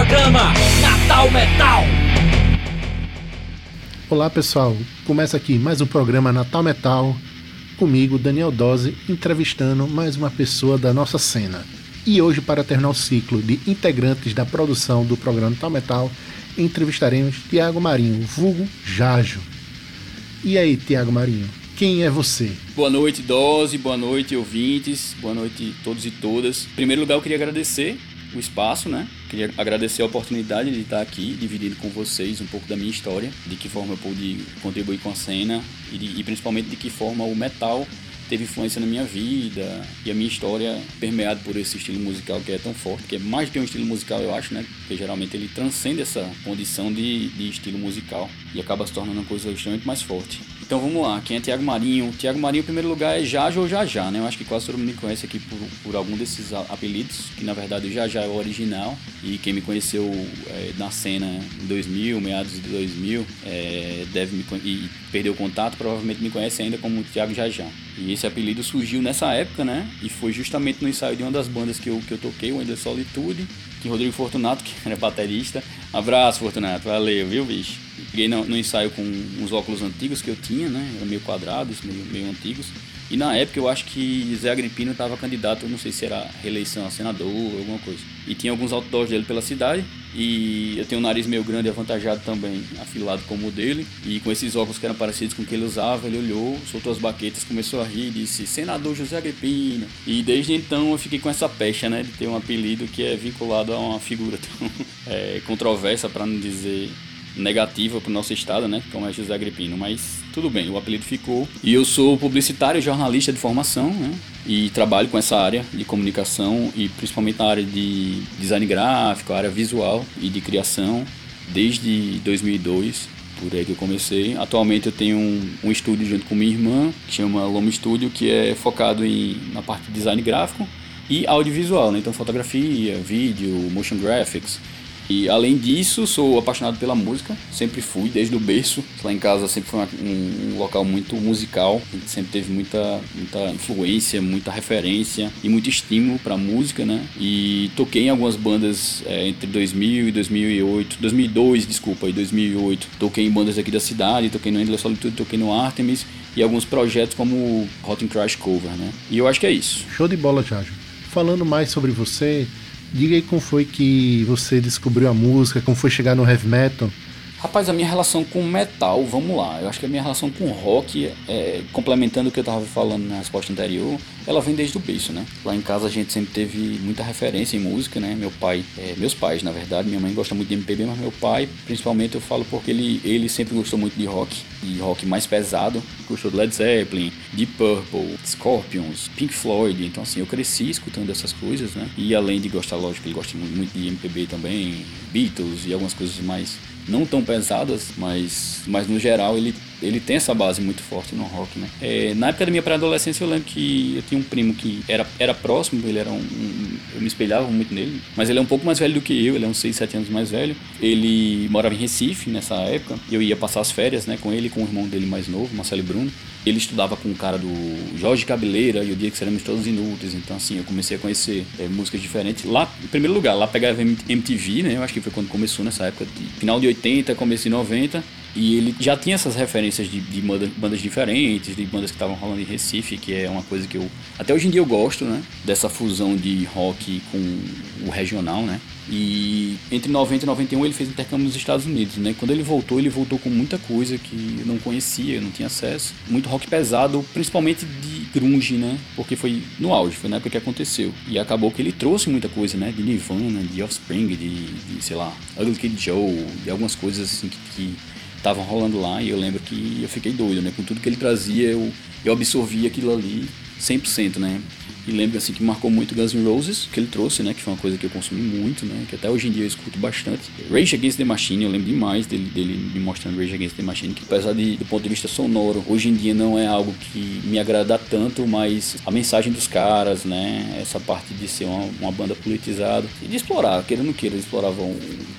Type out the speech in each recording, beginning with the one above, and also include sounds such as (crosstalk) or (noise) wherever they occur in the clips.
programa Natal Metal. Olá pessoal, começa aqui mais um programa Natal Metal, comigo, Daniel Dose, entrevistando mais uma pessoa da nossa cena. E hoje, para terminar o ciclo de integrantes da produção do programa Natal Metal, entrevistaremos Tiago Marinho, vulgo Jajo. E aí, Tiago Marinho, quem é você? Boa noite, Dose, boa noite, ouvintes, boa noite todos e todas. Em primeiro lugar, eu queria agradecer o espaço, né? Queria agradecer a oportunidade de estar aqui dividindo com vocês um pouco da minha história, de que forma eu pude contribuir com a cena e, de, e principalmente de que forma o metal teve influência na minha vida e a minha história permeada por esse estilo musical que é tão forte, que é mais do que um estilo musical, eu acho, né? Porque geralmente ele transcende essa condição de, de estilo musical e acaba se tornando uma coisa extremamente mais forte. Então vamos lá, quem é Tiago Marinho? Tiago Marinho, em primeiro lugar, é Jaja ou Jajá, né? Eu acho que quase todo mundo me conhece aqui por, por algum desses apelidos, que na verdade o Jajá é o original. E quem me conheceu é, na cena em 2000, meados de 2000, é, deve me e perdeu contato, provavelmente me conhece ainda como Tiago Jajá. E esse apelido surgiu nessa época, né? E foi justamente no ensaio de uma das bandas que eu, que eu toquei, o Ender Solitude, que Rodrigo Fortunato, (laughs) que era baterista. Abraço, Fortunato, valeu, viu, bicho? Cheguei no, no, ensaio com uns óculos antigos que eu tinha, né? Eram meio quadrados, meio, meio antigos. E na época eu acho que Zé Agripino estava candidato, não sei se era reeleição a senador ou alguma coisa. E tinha alguns outdoors dele pela cidade. E eu tenho um nariz meio grande e avantajado também, afilado como o dele. E com esses óculos que eram parecidos com o que ele usava, ele olhou, soltou as baquetas, começou a rir e disse: Senador José Agripino. E desde então eu fiquei com essa pecha, né? De ter um apelido que é vinculado a uma figura tão (laughs) é, controversa, para não dizer negativa para o nosso estado, né? Como é José Agripino, mas tudo bem, o apelido ficou. E eu sou publicitário e jornalista de formação, né? E trabalho com essa área de comunicação e principalmente na área de design gráfico, área visual e de criação desde 2002 por aí que eu comecei. Atualmente eu tenho um, um estúdio junto com minha irmã, que chama Loma Studio, que é focado em, na parte de design gráfico e audiovisual, né? Então fotografia, vídeo, motion graphics. E além disso, sou apaixonado pela música, sempre fui, desde o berço. Lá em casa sempre foi um, um local muito musical, a gente sempre teve muita, muita influência, muita referência e muito estímulo para música, né? E toquei em algumas bandas é, entre 2000 e 2008, 2002, desculpa, e 2008. Toquei em bandas aqui da cidade, toquei no Endless Solitude, toquei no Artemis e alguns projetos como and Crash Cover, né? E eu acho que é isso. Show de bola, Jádio. Falando mais sobre você, Diga aí como foi que você descobriu a música, como foi chegar no heavy metal. Rapaz, a minha relação com metal, vamos lá. Eu acho que a minha relação com rock, é, complementando o que eu estava falando na resposta anterior, ela vem desde o berço, né? Lá em casa a gente sempre teve muita referência em música, né? Meu pai, é, meus pais, na verdade, minha mãe gosta muito de MPB, mas meu pai, principalmente, eu falo porque ele, ele sempre gostou muito de rock, de rock mais pesado. Gostou de Led Zeppelin, Deep Purple, Scorpions, Pink Floyd. Então, assim, eu cresci escutando essas coisas, né? E além de gostar, lógico, ele gosta muito de MPB também, Beatles e algumas coisas mais não tão pesadas, mas, mas no geral ele, ele tem essa base muito forte no rock, né? É, na época da minha pré-adolescência eu lembro que eu tinha um primo que era, era próximo, ele era um, um, eu me espelhava muito nele, mas ele é um pouco mais velho do que eu, ele é uns 6, 7 anos mais velho. Ele morava em Recife nessa época, eu ia passar as férias, né, com ele e com o irmão dele mais novo, Marcelo Bruno. Ele estudava com um cara do Jorge Cabeleira e o dia que seremos todos inúteis. Então, assim, eu comecei a conhecer é, músicas diferentes. Lá, em primeiro lugar, lá pegava MTV, né? Eu acho que foi quando começou nessa época, de final de 80, começo de 90. E ele já tinha essas referências de, de bandas diferentes, de bandas que estavam rolando em Recife, que é uma coisa que eu. Até hoje em dia eu gosto, né? Dessa fusão de rock com o regional, né? E entre 90 e 91 ele fez intercâmbio nos Estados Unidos, né? Quando ele voltou, ele voltou com muita coisa que eu não conhecia, eu não tinha acesso. Muito rock pesado, principalmente de grunge, né? Porque foi no auge, foi na época que aconteceu. E acabou que ele trouxe muita coisa, né? De Nirvana, de Offspring, de, de sei lá, Ugly Kid Joe, de algumas coisas assim que, que estavam rolando lá e eu lembro que eu fiquei doido, né? Com tudo que ele trazia, eu, eu absorvi aquilo ali 100%, né? E lembro assim que marcou muito Guns N' Roses, que ele trouxe, né? Que foi uma coisa que eu consumi muito, né? Que até hoje em dia eu escuto bastante. Rage Against the Machine, eu lembro demais dele, dele me mostrando Rage Against the Machine, que apesar de, do ponto de vista sonoro, hoje em dia não é algo que me agrada tanto, mas a mensagem dos caras, né? Essa parte de ser uma, uma banda politizada e de explorar, queira ou não queira, eles exploravam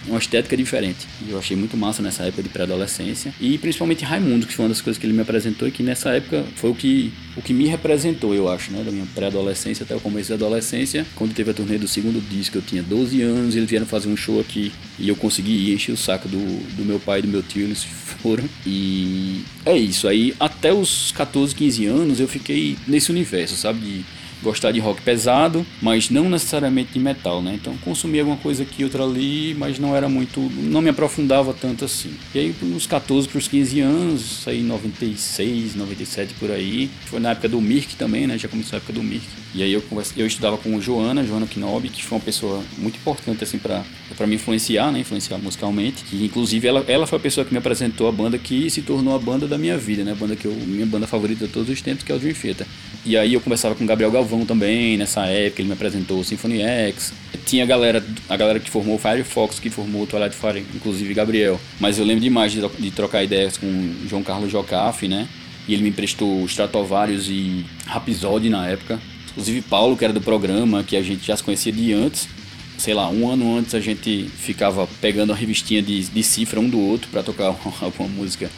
uma estética diferente. E eu achei muito massa nessa época de pré-adolescência. E principalmente Raimundo, que foi uma das coisas que ele me apresentou e que nessa época foi o que, o que me representou, eu acho, né? Da minha pré-adolescência adolescência até o começo da adolescência. Quando teve a turnê do segundo disco, eu tinha 12 anos, eles vieram fazer um show aqui e eu consegui encher o saco do, do meu pai e do meu tio, eles (laughs) foram. E é isso. Aí até os 14, 15 anos eu fiquei nesse universo, sabe? De gostar de rock pesado, mas não necessariamente de metal, né? Então consumia alguma coisa aqui, outra ali, mas não era muito, não me aprofundava tanto assim. E aí nos 14 para os 15 anos, aí 96, 97 por aí, foi na época do Mirk também, né? Já começou a época do Mirk. E aí eu eu estudava com Joana, Joana Knob, que foi uma pessoa muito importante assim para para me influenciar, né? Influenciar musicalmente. E inclusive ela, ela foi a pessoa que me apresentou a banda que se tornou a banda da minha vida, né? A banda que eu, minha banda favorita de todos os tempos, que é o Dream Theater. E aí eu conversava com o Gabriel Galvão também, nessa época, ele me apresentou o Symphony X. Tinha a galera, a galera que formou o Firefox, que formou o Twilight Fire, inclusive Gabriel. Mas eu lembro demais de, de trocar ideias com o João Carlos Jocafe, né? E ele me emprestou Stratovarius e Rhapsody na época. Inclusive Paulo, que era do programa, que a gente já se conhecia de antes. Sei lá, um ano antes a gente ficava pegando a revistinha de, de cifra um do outro para tocar (laughs) alguma música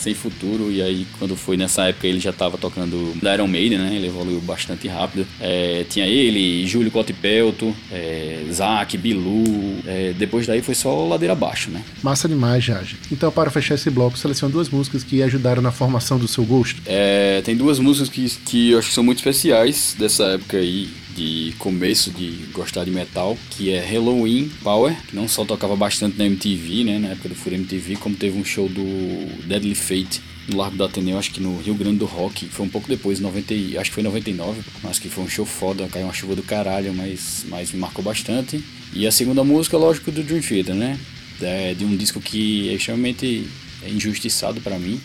sem futuro. E aí, quando foi nessa época, ele já estava tocando da Iron Maiden, né? Ele evoluiu bastante rápido. É, tinha ele, Júlio Cotipelto, é, Zac, Bilu. É, depois daí foi só ladeira abaixo, né? Massa demais, Jage. Então, para fechar esse bloco, seleciona duas músicas que ajudaram na formação do seu gosto. É, tem duas músicas que, que eu acho que são muito especiais dessa época aí de começo de gostar de metal, que é Halloween Power, que não só tocava bastante na MTV, né, na época do Fúria MTV, como teve um show do Deadly Fate no Largo do Ateneu, acho que no Rio Grande do Rock, foi um pouco depois, 90, acho que foi 99, mas que foi um show foda, caiu uma chuva do caralho, mas, mas me marcou bastante. E a segunda música, lógico, do Dream Theater, né, é de um disco que é extremamente injustiçado para mim,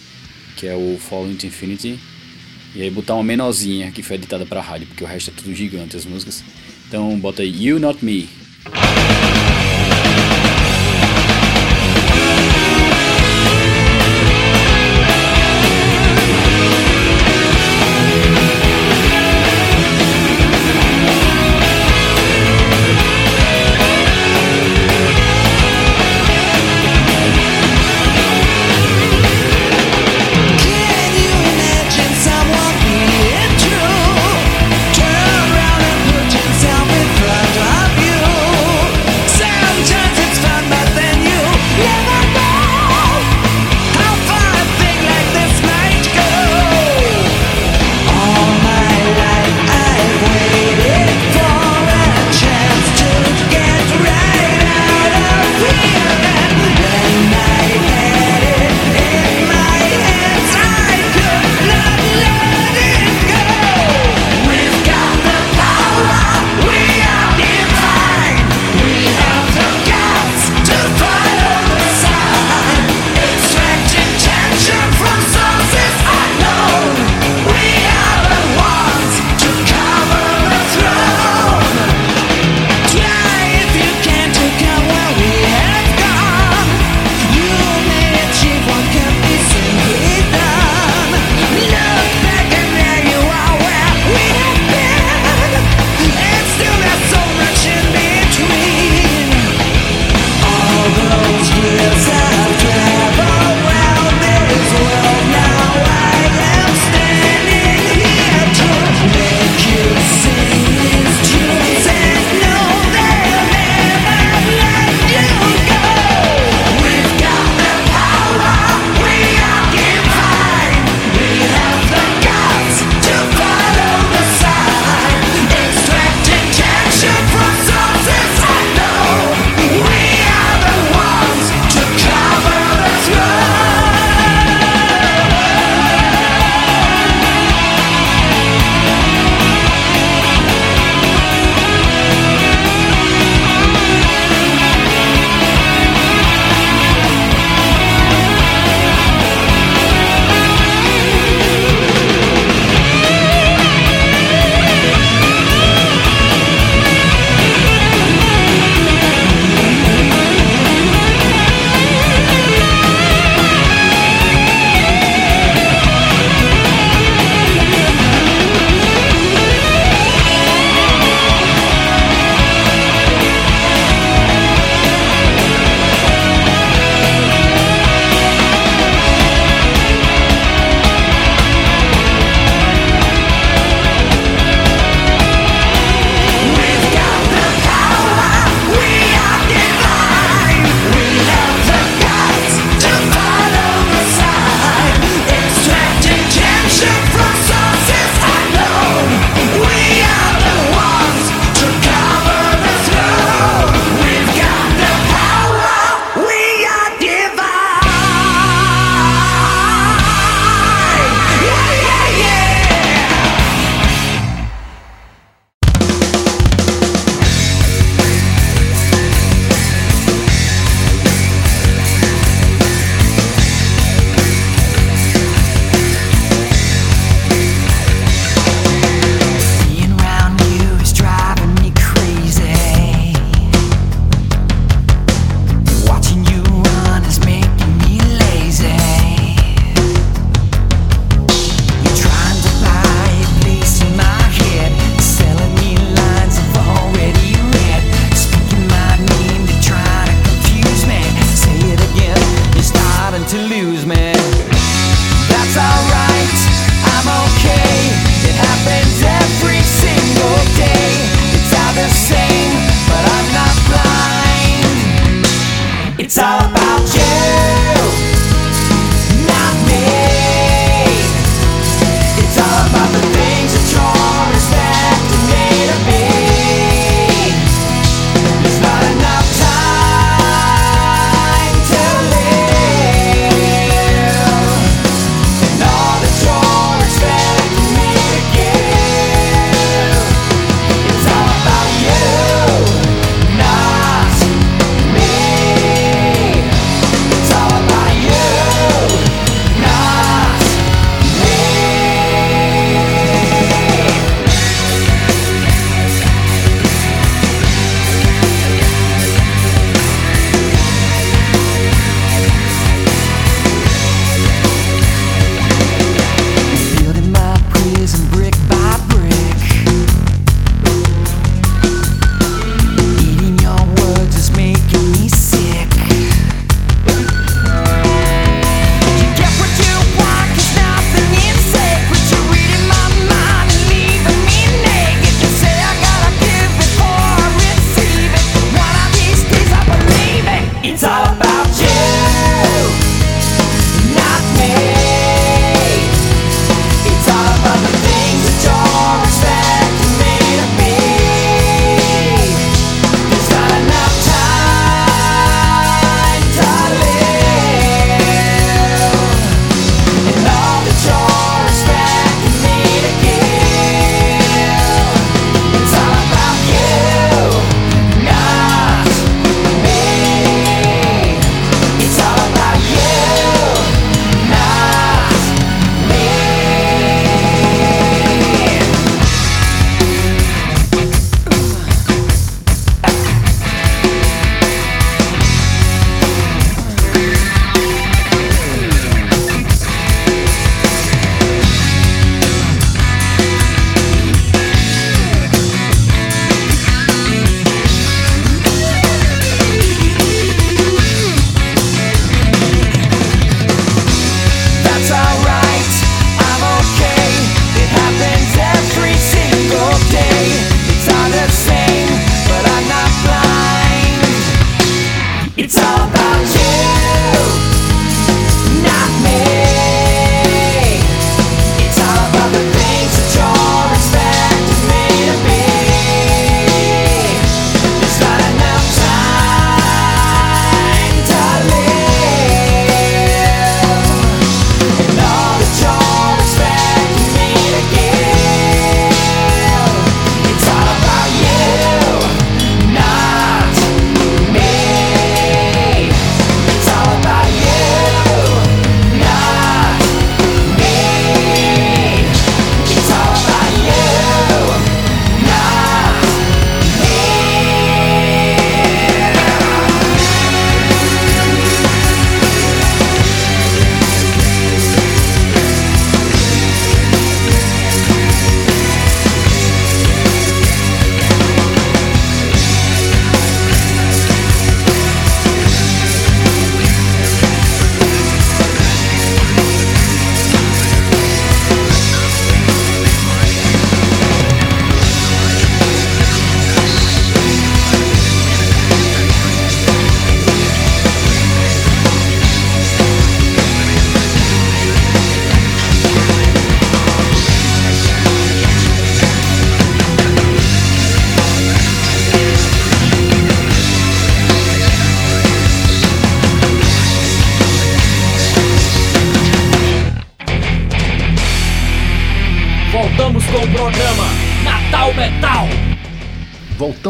que é o Falling into Infinity, e aí botar uma menorzinha que foi editada pra rádio, porque o resto é tudo gigante as músicas. Então bota aí You Not Me.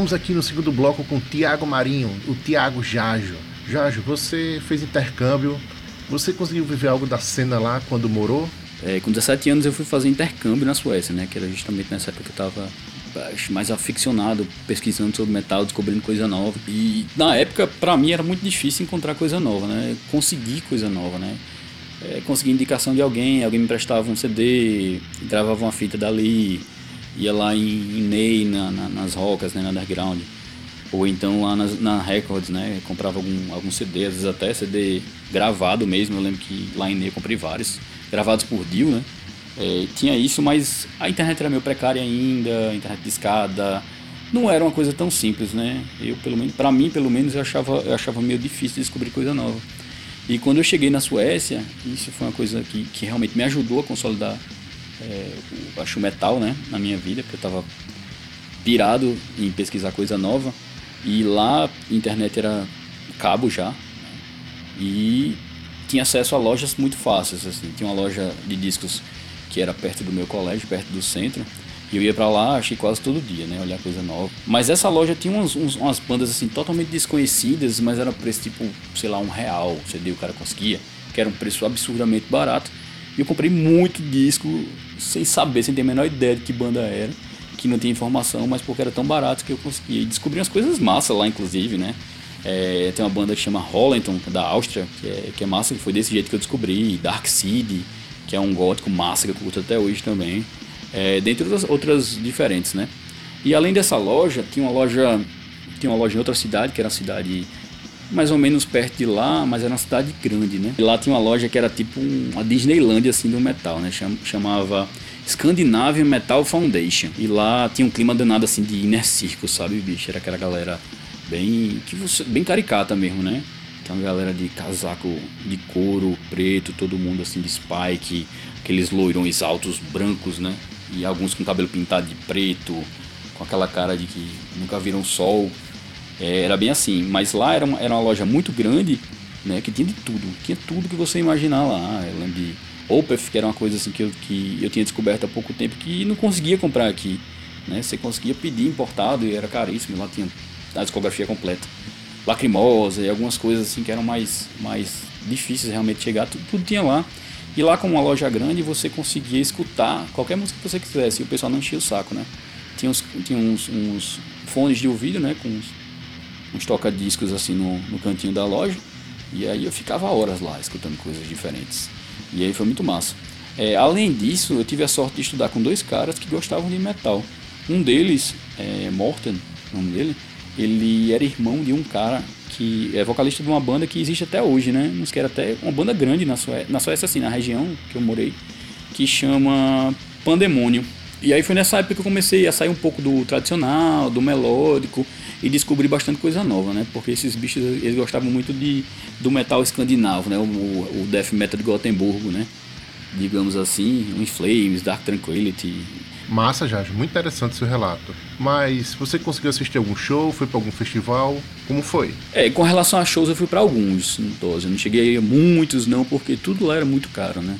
Voltamos aqui no segundo bloco com o Tiago Marinho, o Tiago Jajo. Jajo, você fez intercâmbio, você conseguiu viver algo da cena lá quando morou? É, com 17 anos eu fui fazer intercâmbio na Suécia, né? Que era justamente nessa época que eu tava mais aficionado, pesquisando sobre metal, descobrindo coisa nova. E na época, para mim, era muito difícil encontrar coisa nova, né? Conseguir coisa nova, né? É, conseguir indicação de alguém, alguém me prestava um CD, gravava uma fita dali, ia lá em, em Ney, na, na, nas rocas, né, na underground. Ou então lá nas, na Records, né, comprava algum, algum CD, às vezes até CD gravado mesmo, eu lembro que lá em Ney eu comprei vários, gravados por Dio, né. É, tinha isso, mas a internet era meio precária ainda, a internet de não era uma coisa tão simples, né. Eu, pelo menos, pra mim, pelo menos, eu achava, eu achava meio difícil descobrir coisa nova. E quando eu cheguei na Suécia, isso foi uma coisa que, que realmente me ajudou a consolidar é, o, acho metal, né, na minha vida, porque eu estava pirado em pesquisar coisa nova. E lá a internet era cabo já. E tinha acesso a lojas muito fáceis, assim. Tinha uma loja de discos que era perto do meu colégio, perto do centro. E eu ia para lá, achei quase todo dia, né? Olhar coisa nova. Mas essa loja tinha uns, uns, umas bandas assim totalmente desconhecidas, mas era preço tipo, sei lá, um real. CD o cara conseguia, que era um preço absurdamente barato. E eu comprei muito disco sem saber, sem ter a menor ideia de que banda era, que não tinha informação, mas porque era tão barato que eu conseguia. E descobri umas coisas massas lá, inclusive, né? É, tem uma banda que chama Hollenton, da Áustria, que é, que é massa, que foi desse jeito que eu descobri. Dark Seed, que é um gótico massa que eu curto até hoje também. É, dentre outras, outras diferentes, né? E além dessa loja, tinha uma loja, tinha uma loja em outra cidade, que era a cidade mais ou menos perto de lá, mas era uma cidade grande, né? E lá tinha uma loja que era tipo uma Disneyland assim do metal, né? Chamava Scandinavian Metal Foundation. E lá tinha um clima danado assim de inner circle, sabe, bicho? Era aquela galera bem que você bem caricata mesmo, né? Tem uma galera de casaco de couro preto, todo mundo assim de spike, aqueles loirões altos brancos, né? E alguns com cabelo pintado de preto, com aquela cara de que nunca viram sol. É, era bem assim, mas lá era uma, era uma loja muito grande, né, que tinha de tudo, tinha tudo que você imaginar lá. Eu lembro de Opeth, que era uma coisa assim que eu, que eu tinha descoberto há pouco tempo que não conseguia comprar aqui. Né? Você conseguia pedir importado e era caríssimo, lá tinha a discografia completa. Lacrimosa e algumas coisas assim que eram mais, mais difíceis realmente de chegar, tudo, tudo tinha lá. E lá com uma loja grande você conseguia escutar qualquer música que você quisesse e o pessoal não enchia o saco, né? Tinha uns, tinha uns, uns fones de ouvido, né? Com uns, uns toca-discos assim no, no cantinho da loja. E aí eu ficava horas lá escutando coisas diferentes. E aí foi muito massa. É, além disso, eu tive a sorte de estudar com dois caras que gostavam de metal. Um deles, é, Morten, nome dele, ele era irmão de um cara que é vocalista de uma banda que existe até hoje, né? Uns que era até uma banda grande na Suécia, na Suécia assim, na região que eu morei, que chama Pandemônio. E aí foi nessa época que eu comecei a sair um pouco do tradicional, do melódico e descobri bastante coisa nova, né? Porque esses bichos eles gostavam muito de do metal escandinavo, né? O, o death metal de Gotemburgo, né? Digamos assim, o In Flames, Dark Tranquility. Massa, Jorge, muito interessante seu relato. Mas você conseguiu assistir algum show? Foi para algum festival? Como foi? É, com relação a shows eu fui para alguns, eu não cheguei a muitos não, porque tudo lá era muito caro, né?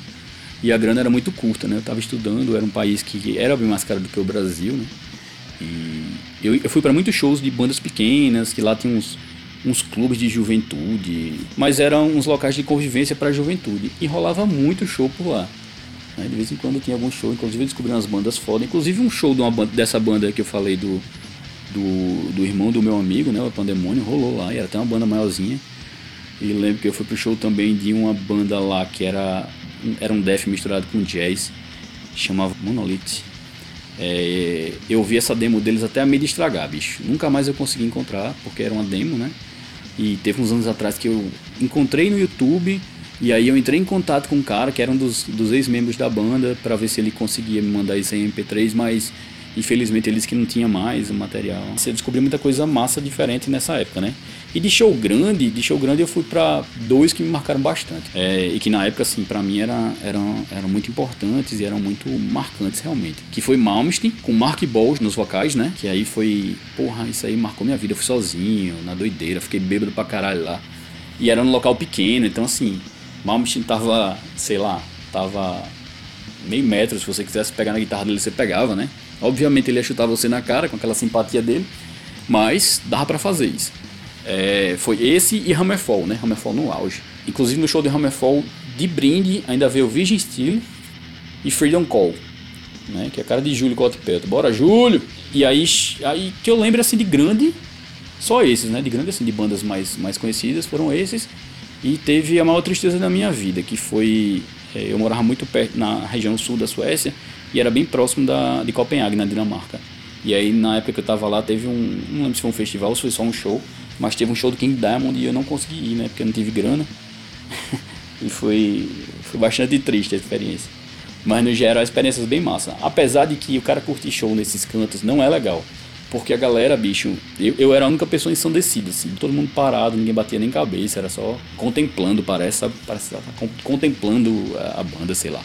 E a grana era muito curta, né? Eu estava estudando, era um país que era bem mais caro do que o Brasil, né? E eu, eu fui para muitos shows de bandas pequenas, que lá tinha uns, uns clubes de juventude, mas eram uns locais de convivência para a juventude. E rolava muito show por lá. De vez em quando tinha algum show, inclusive eu descobri umas bandas foda. Inclusive um show de uma banda, dessa banda que eu falei do, do, do irmão do meu amigo, né? O Pandemônio, rolou lá, e era até uma banda maiorzinha. E lembro que eu fui pro show também de uma banda lá que era, era um death misturado com jazz, chamava Monolith. É, eu vi essa demo deles até a de estragar, bicho. Nunca mais eu consegui encontrar, porque era uma demo, né? E teve uns anos atrás que eu encontrei no YouTube, e aí eu entrei em contato com um cara que era um dos, dos ex-membros da banda, para ver se ele conseguia me mandar isso em MP3, mas infelizmente eles que não tinha mais o material. Você descobriu muita coisa massa diferente nessa época, né? E de show grande, de show grande eu fui para dois que me marcaram bastante. É, e que na época, assim, para mim era, eram, eram muito importantes e eram muito marcantes realmente. Que foi Malmsteen, com Mark Balls nos vocais, né? Que aí foi, porra, isso aí marcou minha vida. Eu fui sozinho, na doideira, fiquei bêbado pra caralho lá. E era num local pequeno, então assim, Malmsteen tava, sei lá, tava meio metro, se você quisesse pegar na guitarra dele, você pegava, né? Obviamente ele ia chutar você na cara com aquela simpatia dele, mas dava para fazer isso. É, foi esse e Hammerfall, né? Hammerfall no auge. Inclusive no show de Hammerfall, de brinde, ainda veio Virgin Steel e Freedom Call, né? Que é a cara de Júlio Cotepelto. Bora, Júlio! E aí, aí que eu lembro assim de grande, só esses, né? De grande assim, de bandas mais, mais conhecidas foram esses. E teve a maior tristeza da minha vida, que foi. É, eu morava muito perto, na região sul da Suécia, e era bem próximo da, de Copenhague, na Dinamarca. E aí, na época que eu tava lá, teve um. Não lembro se foi um festival ou se foi só um show, mas teve um show do King Diamond e eu não consegui ir, né? Porque eu não tive grana. (laughs) e foi, foi bastante triste a experiência. Mas no geral, a experiência é bem massa. Apesar de que o cara curtir show nesses cantos não é legal. Porque a galera, bicho, eu, eu era a única pessoa ensandecida, assim, todo mundo parado, ninguém batia nem cabeça, era só contemplando, parece, sabe? Parece tá contemplando a, a banda, sei lá.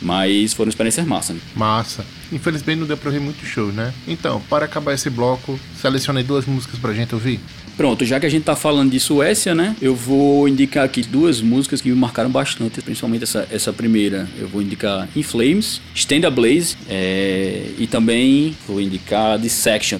Mas foram experiências massa, né? Massa. Infelizmente não deu pra ver muito show, né? Então, para acabar esse bloco, selecionei duas músicas pra gente ouvir. Pronto, já que a gente tá falando de Suécia, né? Eu vou indicar aqui duas músicas que me marcaram bastante, principalmente essa, essa primeira. Eu vou indicar In Flames, Stand a Blaze é, e também vou indicar Dissection.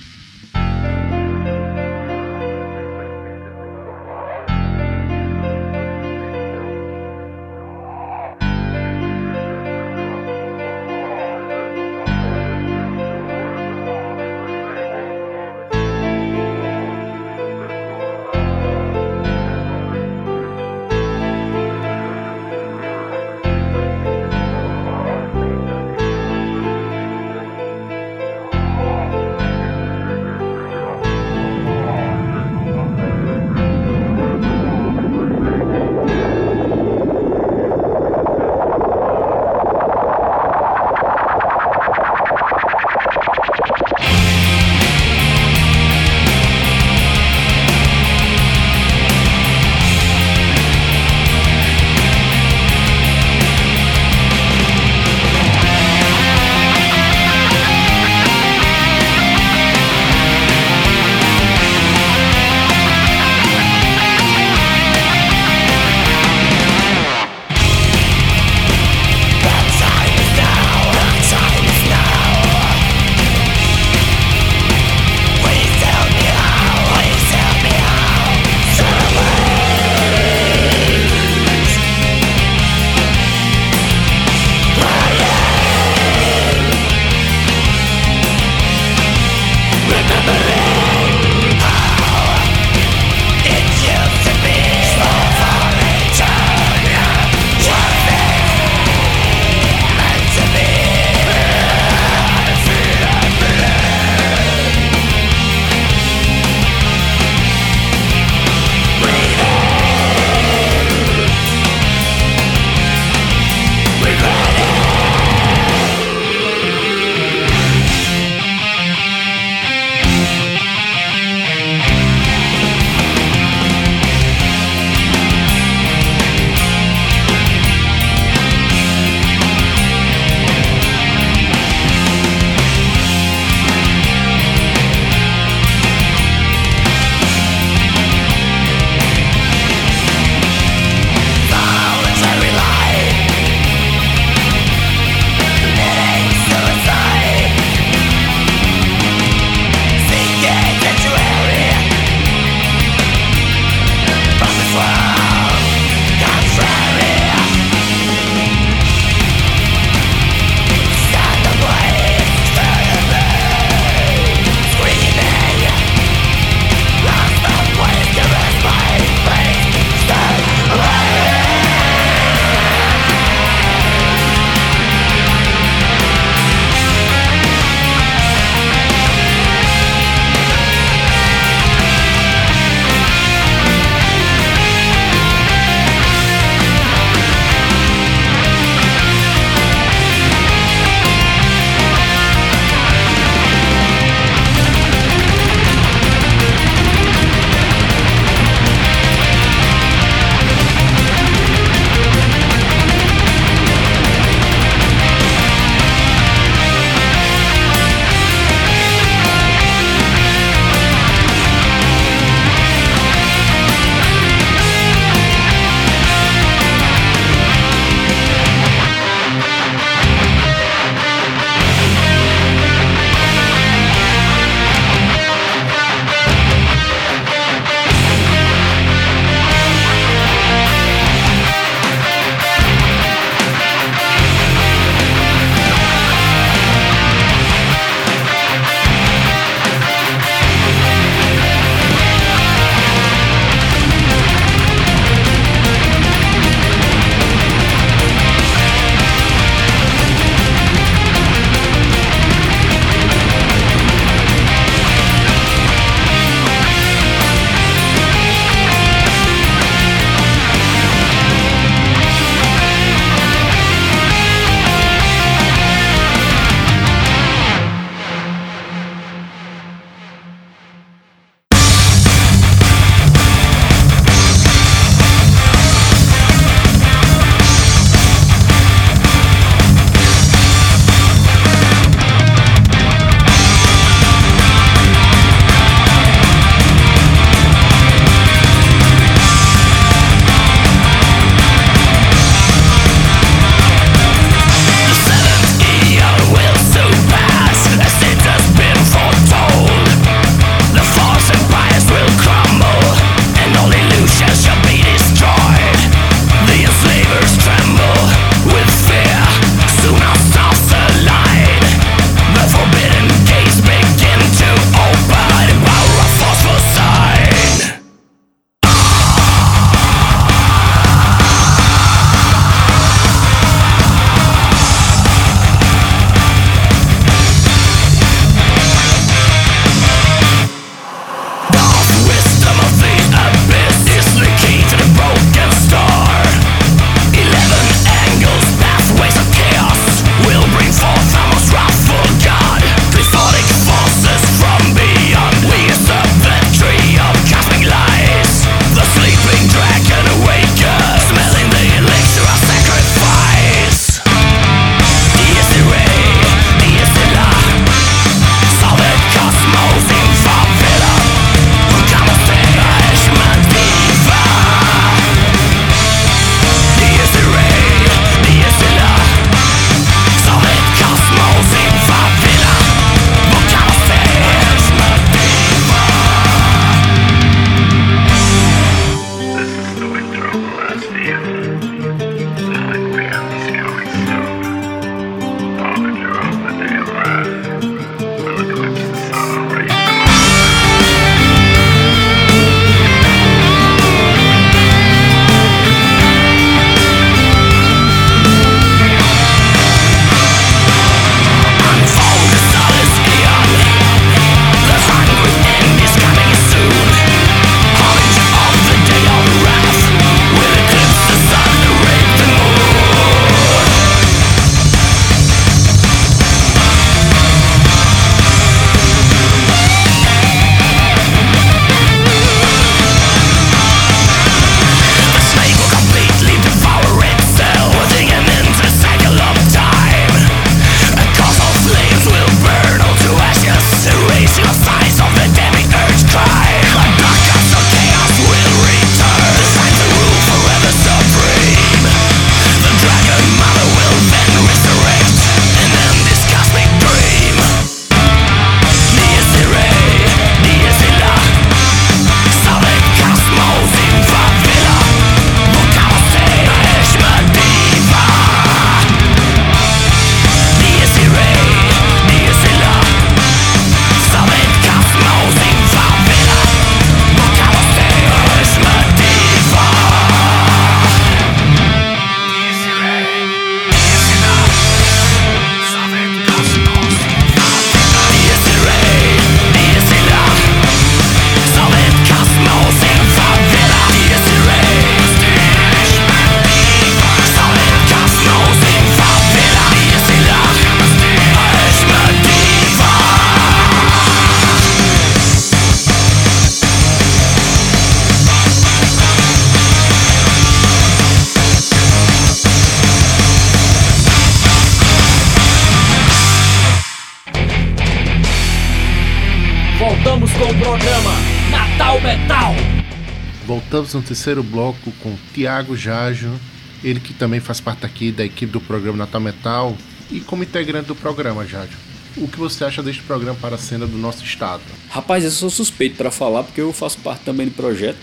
Voltamos no terceiro bloco com Tiago Jajo, ele que também faz parte aqui da equipe do programa Natal Metal e como integrante do programa, Jajo. O que você acha deste programa para a cena do nosso estado? Rapaz, eu sou suspeito para falar porque eu faço parte também do projeto.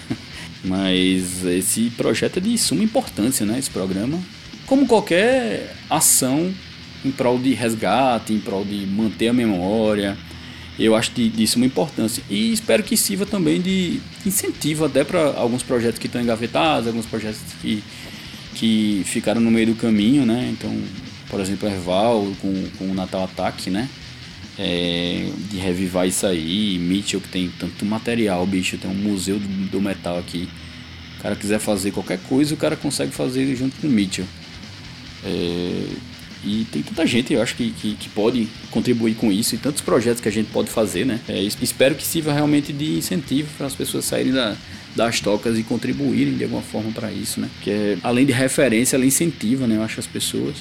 (laughs) Mas esse projeto é de suma importância, né? Esse programa. Como qualquer ação em prol de resgate, em prol de manter a memória, eu acho de, de suma importância. E espero que sirva também de incentivo até para alguns projetos que estão engavetados, alguns projetos que, que ficaram no meio do caminho, né? Então, por exemplo, Erval com, com o Natal Ataque, né? É, de revivar isso aí, Mitchell que tem tanto material, bicho, tem um museu do, do metal aqui. O cara quiser fazer qualquer coisa, o cara consegue fazer junto com o Mitchell. É, e tem tanta gente, eu acho, que, que, que, pode contribuir com isso e tantos projetos que a gente pode fazer, né? É, espero que sirva realmente de incentivo para as pessoas saírem da, das tocas e contribuírem de alguma forma para isso, né? Que é, além de referência, ela incentiva, né? Eu acho as pessoas.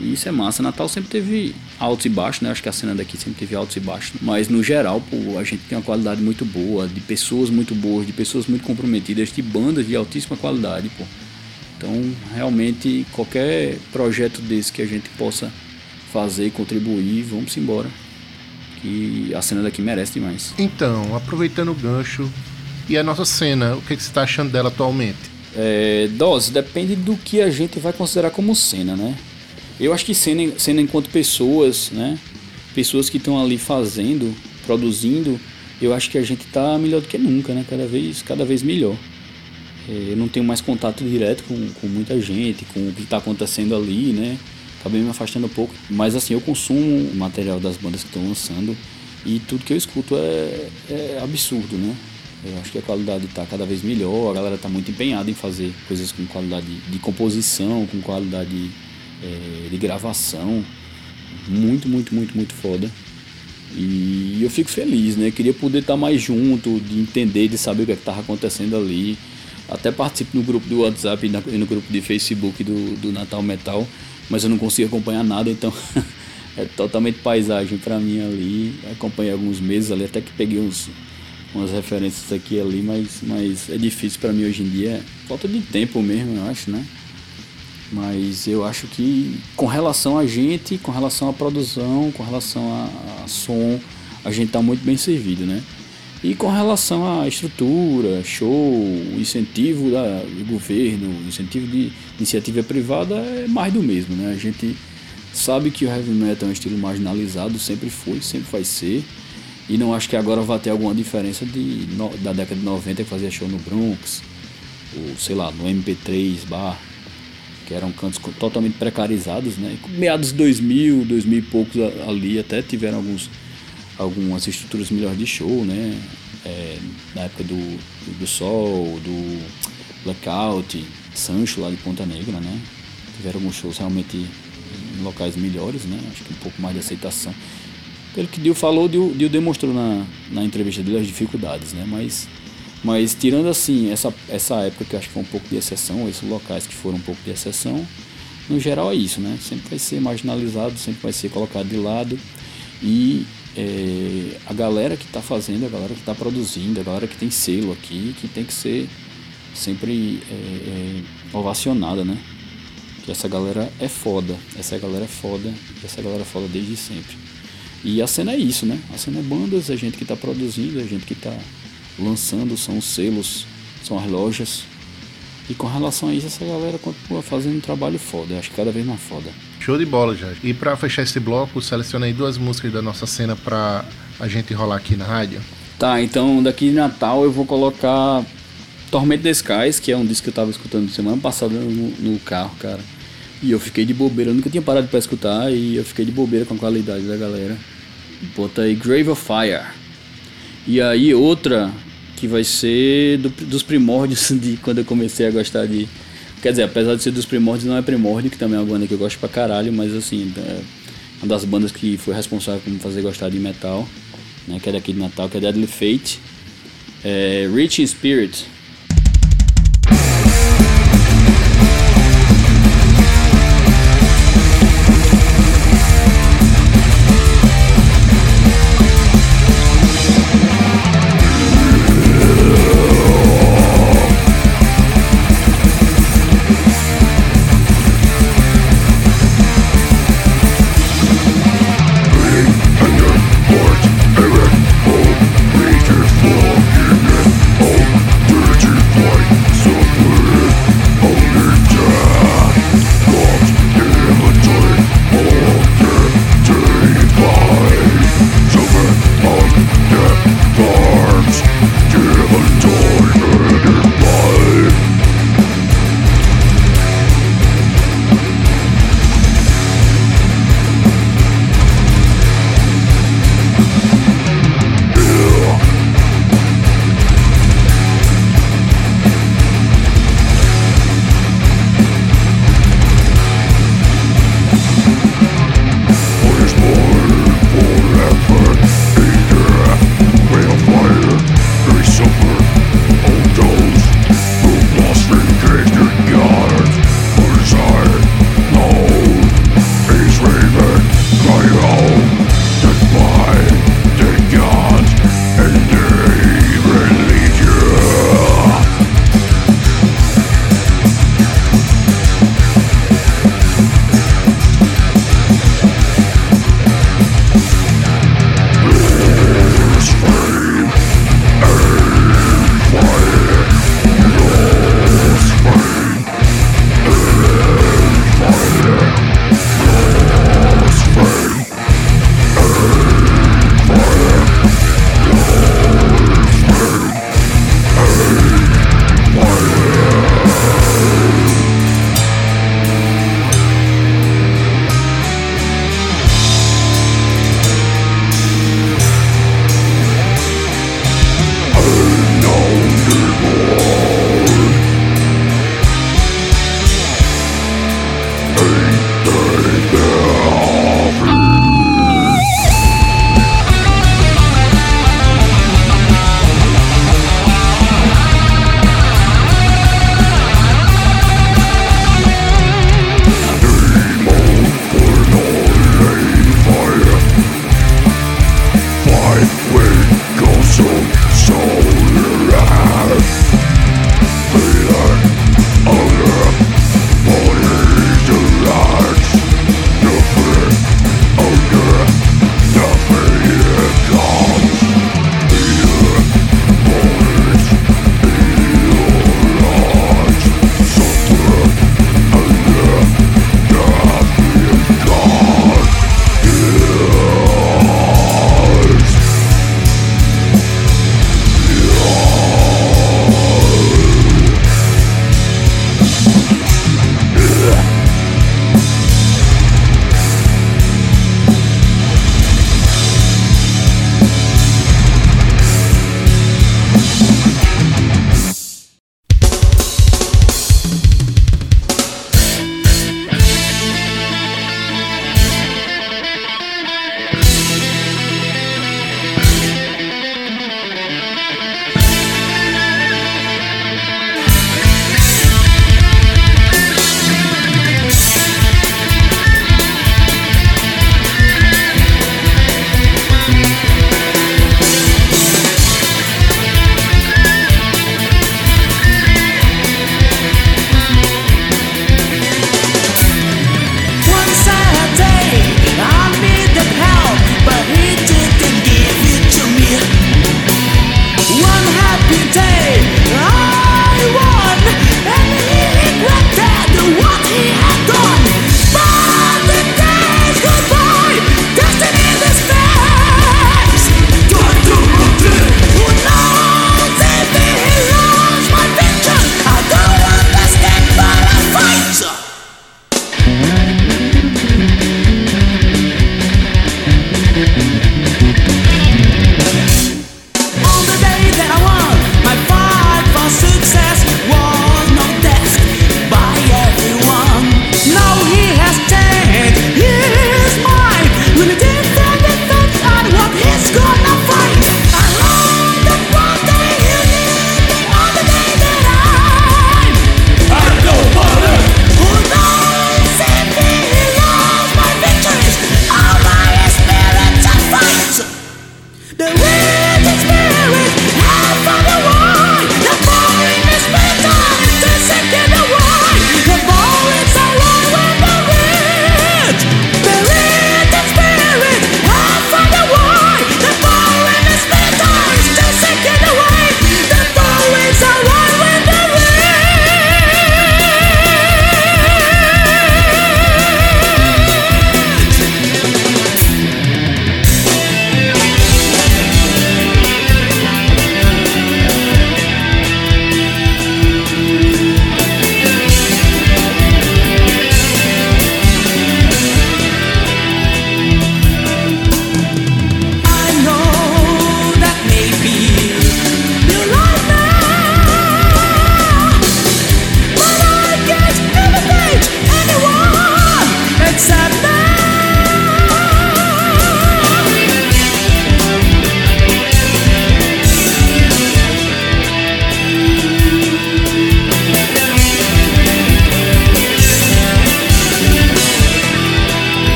E isso é massa. Natal sempre teve altos e baixos, né? Acho que a cena daqui sempre teve altos e baixos. Mas no geral, pô, a gente tem uma qualidade muito boa, de pessoas muito boas, de pessoas muito comprometidas, de bandas de altíssima qualidade, pô. Então, realmente, qualquer projeto desse que a gente possa fazer e contribuir, vamos embora. Que a cena daqui merece demais. Então, aproveitando o gancho, e a nossa cena, o que, que você está achando dela atualmente? É, dose, depende do que a gente vai considerar como cena, né? Eu acho que cena, cena enquanto pessoas, né? Pessoas que estão ali fazendo, produzindo, eu acho que a gente está melhor do que nunca, né? Cada vez, cada vez melhor. É, eu não tenho mais contato direto com, com muita gente, com o que está acontecendo ali, né? Acabei me afastando um pouco. Mas assim, eu consumo o material das bandas que estão lançando e tudo que eu escuto é, é absurdo, né? Eu acho que a qualidade está cada vez melhor, a galera está muito empenhada em fazer coisas com qualidade de composição, com qualidade é, de gravação. Muito, muito, muito, muito foda. E eu fico feliz, né? Queria poder estar tá mais junto, de entender, de saber o que é estava acontecendo ali. Até participo no grupo do WhatsApp e no grupo de Facebook do, do Natal Metal, mas eu não consigo acompanhar nada, então (laughs) é totalmente paisagem para mim ali. Acompanhei alguns meses ali, até que peguei uns, umas referências aqui ali, mas, mas é difícil para mim hoje em dia. Falta de tempo mesmo, eu acho, né? Mas eu acho que com relação a gente, com relação à produção, com relação a, a som, a gente está muito bem servido, né? E com relação à estrutura, show, incentivo da, do governo, incentivo de iniciativa privada é mais do mesmo, né? A gente sabe que o heavy metal é um estilo marginalizado, sempre foi, sempre vai ser. E não acho que agora vai ter alguma diferença de, da década de 90 que fazia show no Bronx, ou sei lá, no MP3 bar, que eram cantos totalmente precarizados, né? Meados de 2000, 2000 e poucos ali até tiveram alguns algumas estruturas melhores de show, né? É, na época do, do Sol, do Blackout, Sancho lá de Ponta Negra, né? Tiveram alguns shows realmente em locais melhores, né? Acho que um pouco mais de aceitação. Pelo que Dio falou, Dio, Dio demonstrou na, na entrevista dele as dificuldades, né? Mas, mas tirando assim, essa, essa época que acho que foi um pouco de exceção, esses locais que foram um pouco de exceção, no geral é isso, né? Sempre vai ser marginalizado, sempre vai ser colocado de lado. E é, a galera que está fazendo, a galera que está produzindo, a galera que tem selo aqui, que tem que ser sempre é, é, ovacionada, né? Que essa galera é foda, essa galera é foda, essa galera é foda desde sempre. E a cena é isso, né? A cena é bandas, a gente que está produzindo, a gente que está lançando, são os selos, são as lojas. E com relação a isso, essa galera continua fazendo um trabalho foda, eu acho que cada vez mais foda. Show de bola, Jorge. E para fechar esse bloco, selecionei duas músicas da nossa cena para a gente rolar aqui na rádio. Tá, então daqui de Natal eu vou colocar Tormento the Skies, que é um disco que eu tava escutando semana passada no, no carro, cara. E eu fiquei de bobeira, eu nunca tinha parado para escutar e eu fiquei de bobeira com a qualidade da galera. Bota aí Grave of Fire. E aí outra que vai ser do, dos primórdios (laughs) de quando eu comecei a gostar de Quer dizer, apesar de ser dos primórdios, não é primórdio, que também é uma banda que eu gosto pra caralho, mas assim, é uma das bandas que foi responsável por me fazer gostar de metal, né, que é daqui de Natal, que é Deadly Fate. É, Rich Spirit,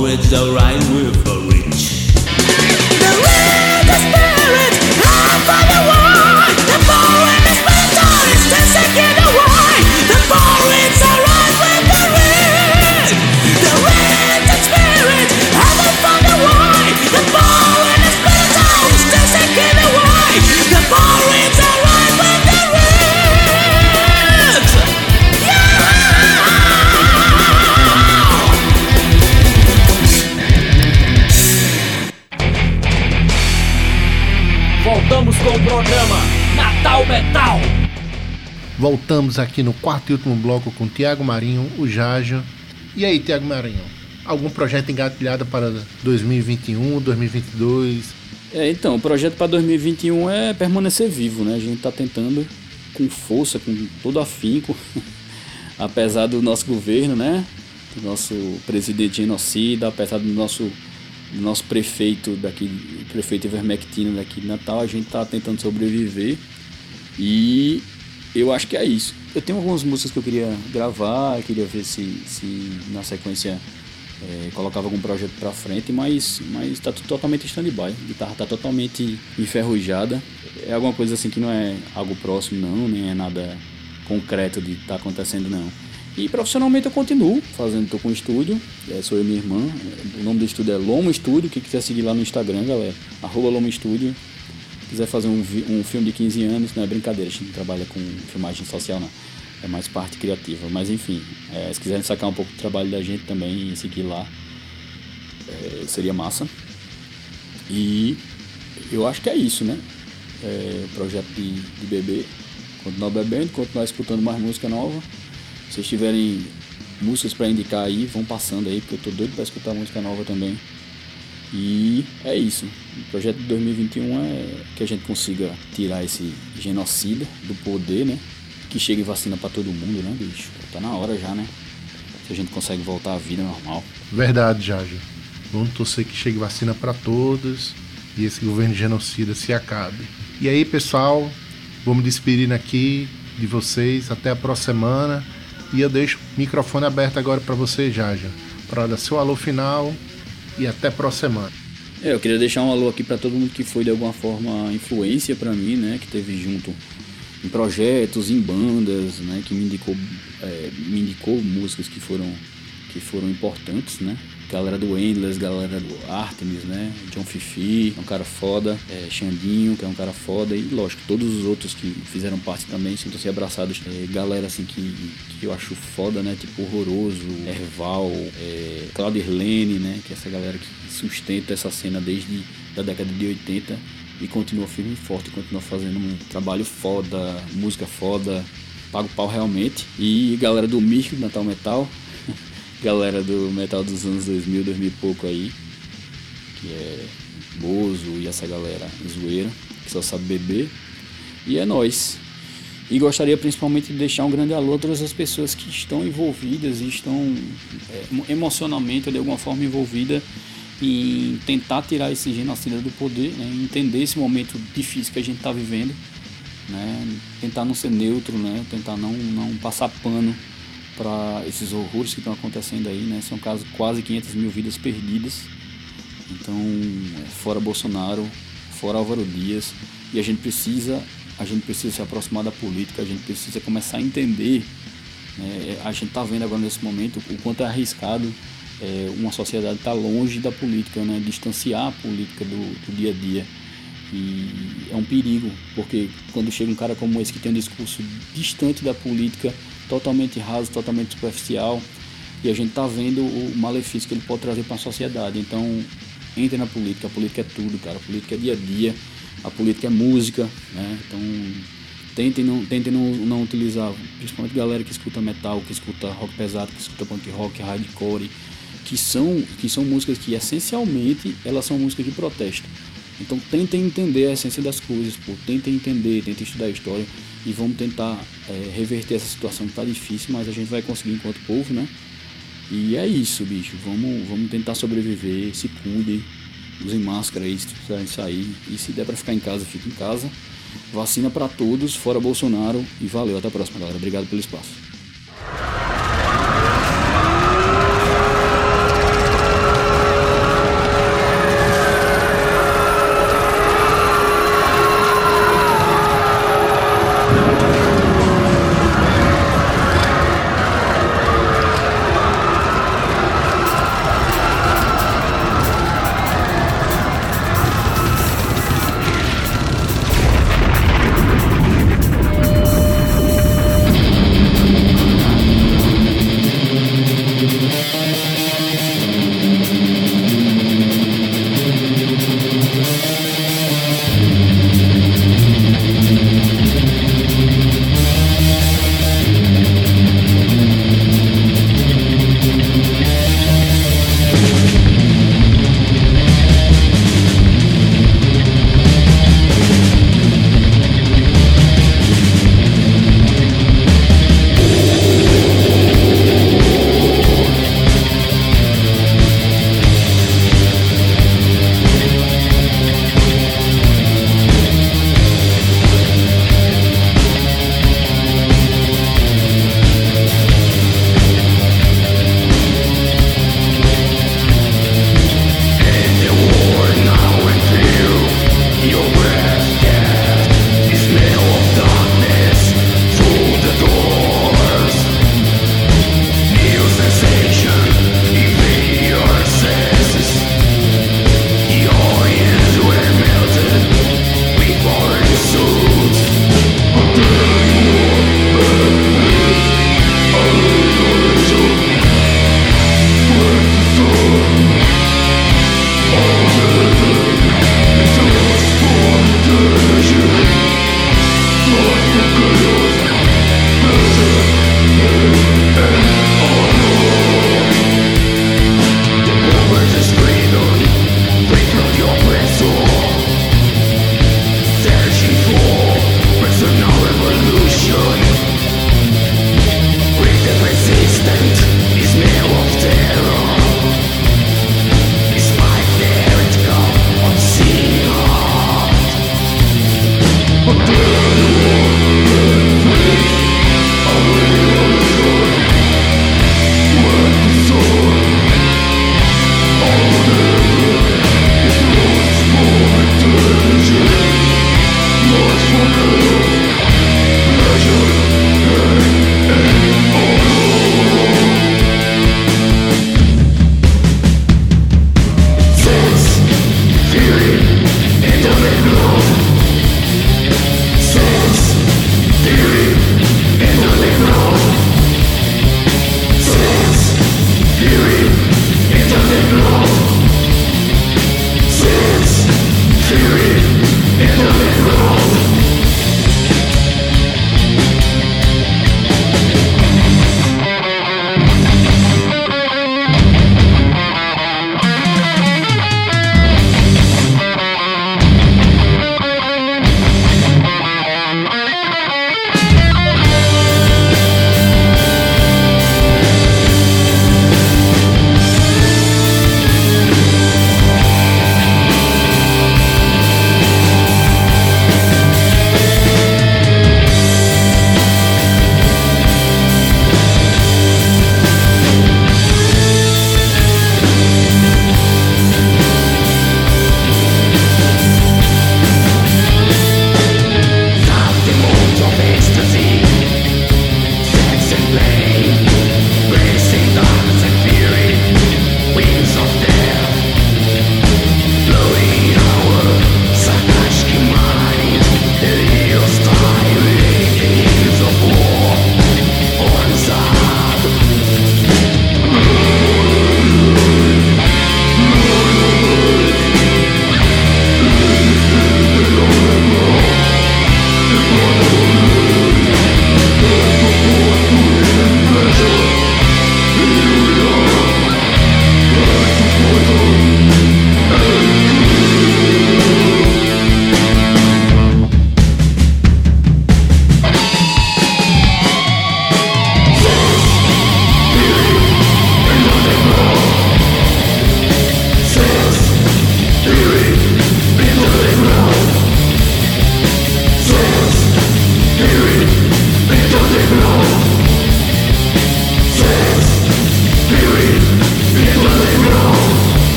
With the right word for rich. Voltamos aqui no quarto e último bloco com Tiago Marinho, o Jajo. E aí, Tiago Marinho? Algum projeto engatilhado para 2021, 2022? É, então, o projeto para 2021 é permanecer vivo, né? A gente está tentando com força, com todo afinco, (laughs) apesar do nosso governo, né? Do nosso presidente genocida, apesar do nosso, do nosso prefeito daqui, prefeito Ivermectina daqui de Natal, a gente está tentando sobreviver e eu acho que é isso. Eu tenho algumas músicas que eu queria gravar, queria ver se, se na sequência é, colocava algum projeto pra frente, mas, mas tá totalmente stand-by. A guitarra tá totalmente enferrujada. É alguma coisa assim que não é algo próximo, não, nem é nada concreto de tá acontecendo, não. E profissionalmente eu continuo fazendo, tô com estúdio, é, sou eu e minha irmã. O nome do estúdio é Lomo Estúdio, quem quiser seguir lá no Instagram, galera, arroba Lomo Estúdio. Quiser fazer um, um filme de 15 anos, não é brincadeira, a gente não trabalha com filmagem social, não. É mais parte criativa. Mas enfim, é, se quiserem sacar um pouco do trabalho da gente também e seguir lá, é, seria massa. E eu acho que é isso, né? É, projeto de, de beber, continuar bebendo, continuar escutando mais música nova. Se vocês tiverem músicas para indicar aí, vão passando aí, porque eu tô doido para escutar música nova também. E é isso. O projeto de 2021 é que a gente consiga tirar esse genocida do poder, né? Que chegue vacina para todo mundo, né, bicho? Tá na hora já, né? Se a gente consegue voltar à vida normal. Verdade, Jajo. Vamos torcer que chegue vacina para todos e esse governo genocida se acabe. E aí, pessoal, me despedindo aqui de vocês. Até a próxima semana. E eu deixo o microfone aberto agora para você, Jaja, para dar seu alô final e até próxima semana. É, eu queria deixar um alô aqui para todo mundo que foi de alguma forma influência para mim, né? Que teve junto em projetos, em bandas, né? Que me indicou, é, me indicou músicas que foram, que foram importantes, né? Galera do Endless, galera do Artemis, né? John Fifi, é um cara foda. É, Xandinho, que é um cara foda. E lógico, todos os outros que fizeram parte também, sintam-se abraçados. É, galera assim que, que eu acho foda, né? Tipo Horroroso, Erval, é, Claudio Irlene, né? Que é essa galera que sustenta essa cena desde a década de 80 e continua firme e forte, continua fazendo um trabalho foda, música foda, paga o pau realmente. E galera do Místico Natal Metal, galera do metal dos anos 2000, 2000 e pouco aí, que é Bozo e essa galera zoeira, que só sabe beber. E é nós. E gostaria principalmente de deixar um grande alô a todas as pessoas que estão envolvidas e estão é, emocionalmente ou de alguma forma envolvidas em tentar tirar esse genocida do poder, né? entender esse momento difícil que a gente está vivendo, né? tentar não ser neutro, né? tentar não, não passar pano para esses horrores que estão acontecendo aí, né? São casos quase 500 mil vidas perdidas. Então, é, fora Bolsonaro, fora Álvaro Dias, e a gente precisa, a gente precisa se aproximar da política, a gente precisa começar a entender. Né? A gente está vendo agora nesse momento o quanto é arriscado é, uma sociedade estar tá longe da política, né? distanciar a política do, do dia a dia. E é um perigo, porque quando chega um cara como esse que tem um discurso distante da política, totalmente raso, totalmente superficial, e a gente está vendo o malefício que ele pode trazer para a sociedade. Então, entre na política, a política é tudo, cara. A política é dia a dia, a política é música, né? Então, tentem não, tentem não, não utilizar, principalmente galera que escuta metal, que escuta rock pesado, que escuta punk rock, hardcore, que são, que são músicas que essencialmente elas são músicas de protesto. Então tentem entender a essência das coisas, pô. tentem entender, tentem estudar a história e vamos tentar é, reverter essa situação que tá difícil, mas a gente vai conseguir enquanto povo, né? E é isso, bicho. Vamos, vamos tentar sobreviver, se cuidem, usem máscara aí se precisarem sair. E se der pra ficar em casa, fique em casa. Vacina para todos, fora Bolsonaro. E valeu, até a próxima, galera. Obrigado pelo espaço.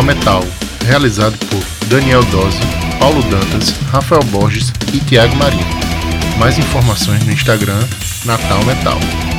Natal Metal, realizado por Daniel Dose, Paulo Dantas, Rafael Borges e Tiago Marinho. Mais informações no Instagram Natal Metal.